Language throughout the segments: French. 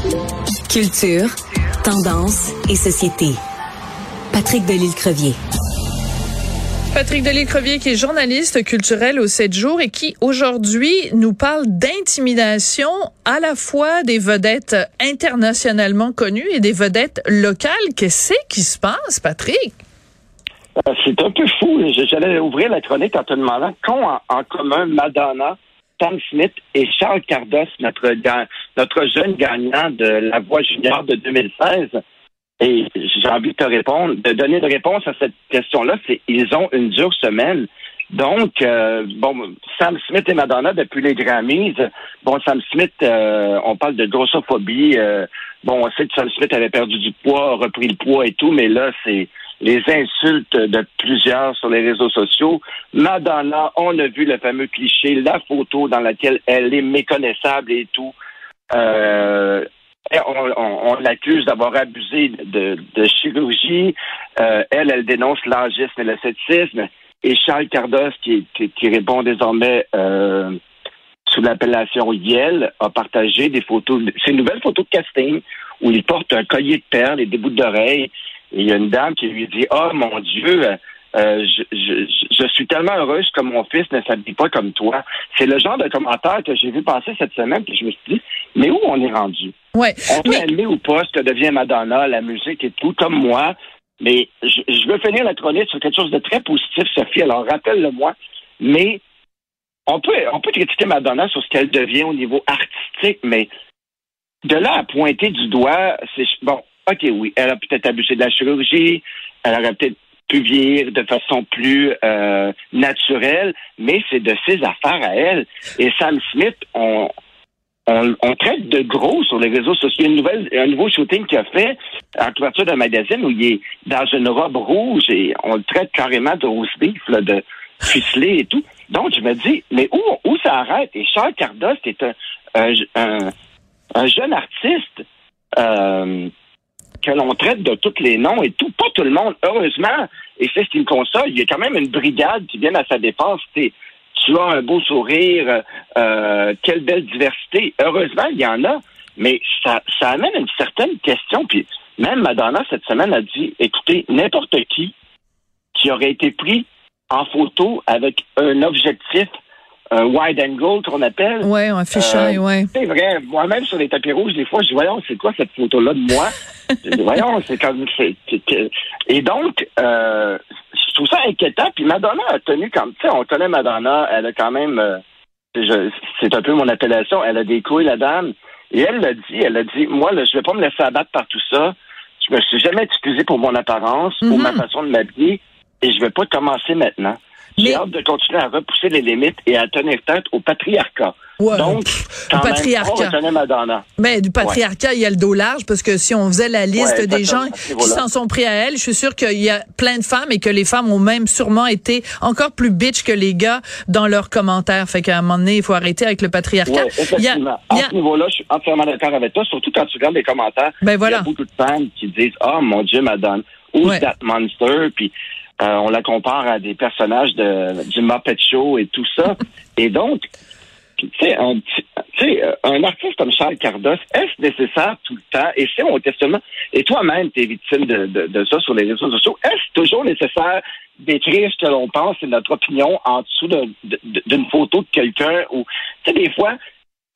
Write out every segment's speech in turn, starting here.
Culture, tendance et société. Patrick Delisle-Crevier. Patrick Delisle-Crevier qui est journaliste culturel au 7 jours et qui aujourd'hui nous parle d'intimidation à la fois des vedettes internationalement connues et des vedettes locales. Qu'est-ce qui se passe, Patrick? Euh, c'est un peu fou. J'allais ouvrir la chronique en te demandant qu'ont en, commun Madonna, Tom Smith et Charles Cardos, notre, jeune gagnant de la Voix junior de 2016. Et j'ai envie de te répondre, de donner une réponse à cette question-là, c'est ils ont une dure semaine. Donc, euh, bon, Sam Smith et Madonna depuis les Grammys. Bon, Sam Smith, euh, on parle de grossophobie. Euh, bon, on sait que Sam Smith avait perdu du poids, repris le poids et tout, mais là, c'est les insultes de plusieurs sur les réseaux sociaux. Madonna, on a vu le fameux cliché, la photo dans laquelle elle est méconnaissable et tout. Euh, on, l'accuse d'avoir abusé de, chirurgie. Euh, elle, elle dénonce l'âgisme et le scepticisme. Et Charles Cardos, qui, répond désormais euh, sous l'appellation Yel, a partagé des photos, ces nouvelles photos de casting où il porte un collier de perles et des bouts d'oreilles. Et il y a une dame qui lui dit Oh mon Dieu, euh, je, suis tellement heureuse que mon fils ne s'habille pas comme toi. C'est le genre de commentaire que j'ai vu passer cette semaine, puis je me suis dit, mais où on est rendu? Ouais. On peut aimer ou pas ce que devient Madonna, la musique et tout, comme moi. Mais je, veux finir la chronique sur quelque chose de très positif, Sophie. Alors, rappelle-le-moi. Mais on peut, on peut critiquer Madonna sur ce qu'elle devient au niveau artistique, mais de là à pointer du doigt, c'est bon. OK, oui, elle a peut-être abusé de la chirurgie, elle aurait peut-être pu vieillir de façon plus euh, naturelle, mais c'est de ses affaires à elle. Et Sam Smith, on, on, traite de gros sur les réseaux sociaux. Une nouvelle, un nouveau shooting qu'il a fait en couverture d'un magazine où il est dans une robe rouge et on le traite carrément de rose beef, de ficelé et tout. Donc, je me dis, mais où, où ça arrête? Et Charles Cardos, qui est un, un, jeune artiste, euh, que l'on traite de tous les noms et tout. Pas tout le monde, heureusement, et c'est ce qui me console, il y a quand même une brigade qui vient à sa défense. tu as un beau sourire, euh, quelle belle diversité. Heureusement, il y en a, mais ça, ça amène une certaine question. Puis même Madonna, cette semaine, a dit, écoutez, n'importe qui qui aurait été pris en photo avec un objectif un wide angle qu'on appelle. Oui, un fisheye, euh, oui. C'est vrai. Moi-même, sur les tapis rouges, des fois, je dis, voyons, c'est quoi cette photo-là de moi? voyons, c'est comme... Et donc, euh, je trouve ça inquiétant. Puis Madonna a tenu comme... Tu sais, on connaît Madonna, elle a quand même... Euh, c'est un peu mon appellation. Elle a des couilles, la dame. Et elle l'a dit, elle a dit, moi, là, je vais pas me laisser abattre par tout ça. Je me suis jamais excusé pour mon apparence, pour ma mhm. façon de m'habiller, et je vais pas commencer maintenant. J'ai hâte de continuer à repousser les limites et à tenir tête au patriarcat. Donc, quand patriarcat. Même, Madonna. Mais du patriarcat, il y a le dos large parce que si on faisait la liste des gens qui s'en sont pris à elle, je suis sûre qu'il y a plein de femmes et que les femmes ont même sûrement été encore plus bitch que les gars dans leurs commentaires. Fait qu'à un moment donné, il faut arrêter avec le patriarcat. il y a, à ce niveau-là, je suis entièrement d'accord avec toi, surtout quand tu regardes les commentaires. Ben voilà. Il y a beaucoup de femmes qui disent, oh mon Dieu, madame, who's that monster? Puis euh, on la compare à des personnages de, du Muppet Show et tout ça. et donc, tu sais, un, euh, un artiste comme Charles Cardos, est-ce nécessaire tout le temps? Et si on questionnement, et toi-même, tu es victime de, de, ça sur les réseaux sociaux, est-ce toujours nécessaire d'écrire ce que l'on pense et notre opinion en dessous d'une photo de quelqu'un? Ou, tu sais, des fois,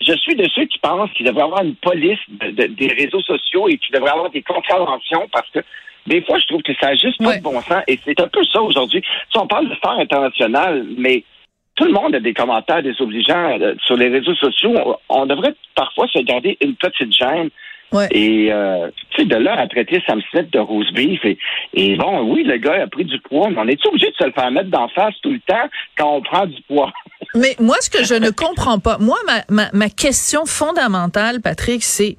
je suis de ceux qui pensent qu'il devrait y avoir une police des réseaux sociaux et qu'il devrait y avoir des contraventions parce que des fois, je trouve que ça a juste pas de bon sens. Et c'est un peu ça aujourd'hui. Si on parle de sphère internationale, mais tout le monde a des commentaires désobligeants euh, sur les réseaux sociaux. On, devrait parfois se garder une petite gêne. Et euh, tu sais, de là à traiter Sam Smith de rose beef. Et, et, bon, oui, le gars a pris du poids, mais on est obligé de se le faire mettre d'en face tout le temps quand on prend du poids? mais moi, ce que je ne comprends pas, moi, ma, ma, ma question fondamentale, Patrick, c'est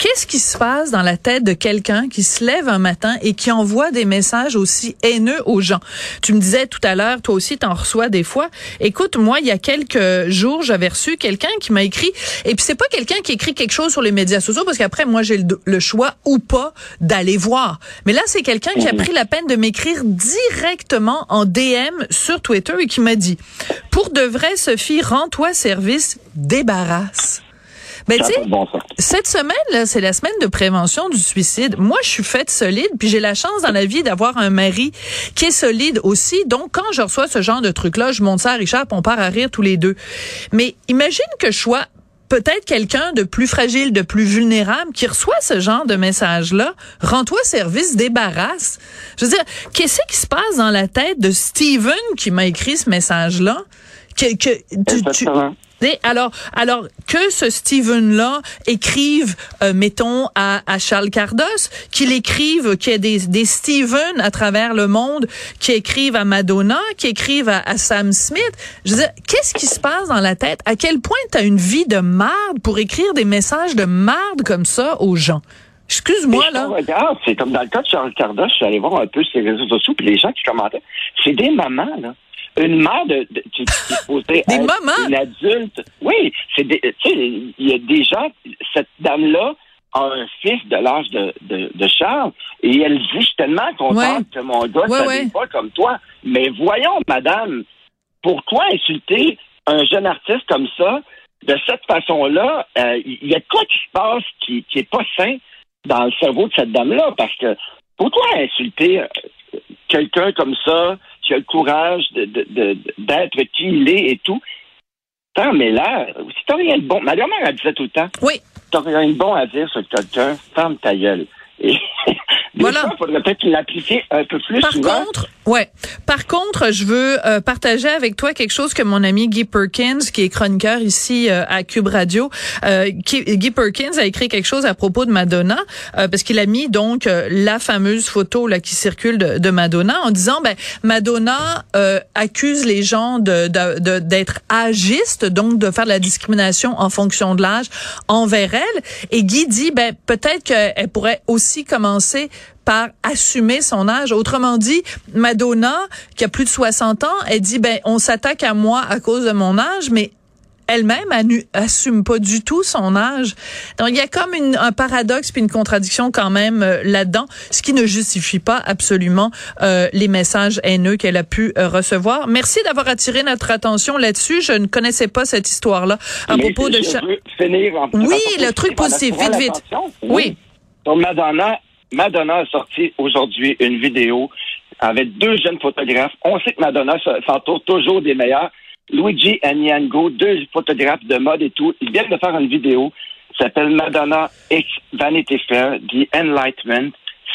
Qu'est-ce qui se passe dans la tête de quelqu'un qui se lève un matin et qui envoie des messages aussi haineux aux gens? Tu me disais tout à l'heure, toi aussi, t'en reçois des fois. Écoute, moi, il y a quelques jours, j'avais reçu quelqu'un qui m'a écrit, et puis c'est pas quelqu'un qui écrit quelque chose sur les médias sociaux, parce qu'après, moi, j'ai le, choix ou pas d'aller voir. Mais là, c'est quelqu'un qui a pris la peine de m'écrire directement en DM sur Twitter et qui m'a dit, pour de vrai, Sophie, rends-toi service, débarrasse. Ben, tu sais, cette semaine, là, c'est la semaine de prévention du suicide. Moi, je suis faite solide, puis j'ai la chance dans la vie d'avoir un mari qui est solide aussi. Donc, quand je reçois ce genre de truc-là, je monte ça à Richard, on part à rire tous les deux. Mais imagine que je sois peut-être quelqu'un de plus fragile, de plus vulnérable qui reçoit ce genre de message-là, rends-toi service, débarrasse. Je veux dire, qu'est-ce qui se passe dans la tête de Steven qui m'a écrit ce message-là? Que, que tu, alors, alors que ce Steven-là écrive, euh, mettons, à, à, Charles Cardos, qu'il écrive, qu'il y ait des, des Steven à travers le monde, qui écrivent à Madonna, qui écrivent à, à Sam Smith. Je veux dire, qu'est-ce qui se passe dans la tête? À quel point tu as une vie de marde pour écrire des messages de marde comme ça aux gens? Excuse-moi, là. Regarde, c'est comme dans le cas de Charles Cardos, je suis allé voir un peu ses réseaux sociaux, puis les gens qui commentaient, c'est des mamans, là une mère de, qui, qui des mamans. une adulte. Oui, c'est tu sais, il y a des gens. Cette dame-là a un fils de l'âge de, de, de, Charles et elle dit je suis tellement contente que mon gars ne pas comme toi. Mais voyons, madame, pourquoi insulter un jeune artiste comme ça? De cette façon-là? Euh, il y a quoi qui se passe qui, qui est pas sain dans le cerveau de cette dame-là? Parce que pourquoi insulter quelqu'un comme ça? Qui a le courage d'être qui il est et tout. Tant, mais là, si t'as rien de bon, ma grand-mère, elle disait tout le temps. Oui. T'as rien de bon à dire sur quelqu'un, ferme ta gueule. Et voilà. il faudrait peut-être l'appliquer un peu plus Par contre, ouais. Par contre, je veux euh, partager avec toi quelque chose que mon ami Guy Perkins, qui est chroniqueur ici euh, à Cube Radio, euh, Guy Perkins a écrit quelque chose à propos de Madonna, parce qu'il a mis donc la fameuse photo là qui circule de, de Madonna en disant, ben Madonna accuse les gens de d'être agistes, donc de faire de la discrimination en fonction de l'âge envers elle. Et Guy dit, ben peut-être qu'elle pourrait aussi commencer par assumer son âge. Autrement dit, Madonna, qui a plus de 60 ans, elle dit, ben, on s'attaque à moi à cause de mon âge, mais elle-même assume pas du tout son âge. Donc il y a comme un paradoxe puis une contradiction quand même euh, là-dedans, ce qui ne justifie pas absolument euh, les messages haineux qu'elle a pu euh, recevoir. Merci d'avoir attiré notre attention là-dessus. Je ne connaissais pas cette histoire-là à propos de. oui, le truc positif, vite, vite. Oui. Donc Madonna Madonna a sorti aujourd'hui une vidéo avec deux jeunes photographes. On sait que Madonna s'entoure toujours des meilleurs. Luigi et Niango, deux photographes de mode et tout, ils viennent de faire une vidéo qui s'appelle Madonna X Vanity Fair, The Enlightenment.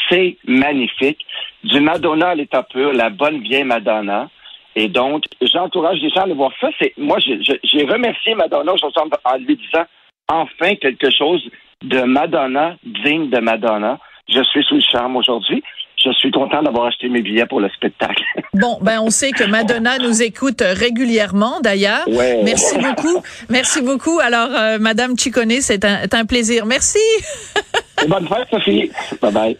C'est magnifique. Du Madonna à l'état pur, la bonne vieille Madonna. Et donc, j'encourage les gens à voir ça. C'est, moi, j'ai remercié Madonna en lui disant enfin quelque chose de Madonna, digne de Madonna. Je suis sous le charme aujourd'hui. Je suis content d'avoir acheté mes billets pour le spectacle. Bon, ben on sait que Madonna nous écoute régulièrement d'ailleurs. Merci beaucoup. Merci beaucoup. Alors, euh, Madame Chicone, c'est un, un plaisir. Merci. bonne fête, Sophie. Bye bye.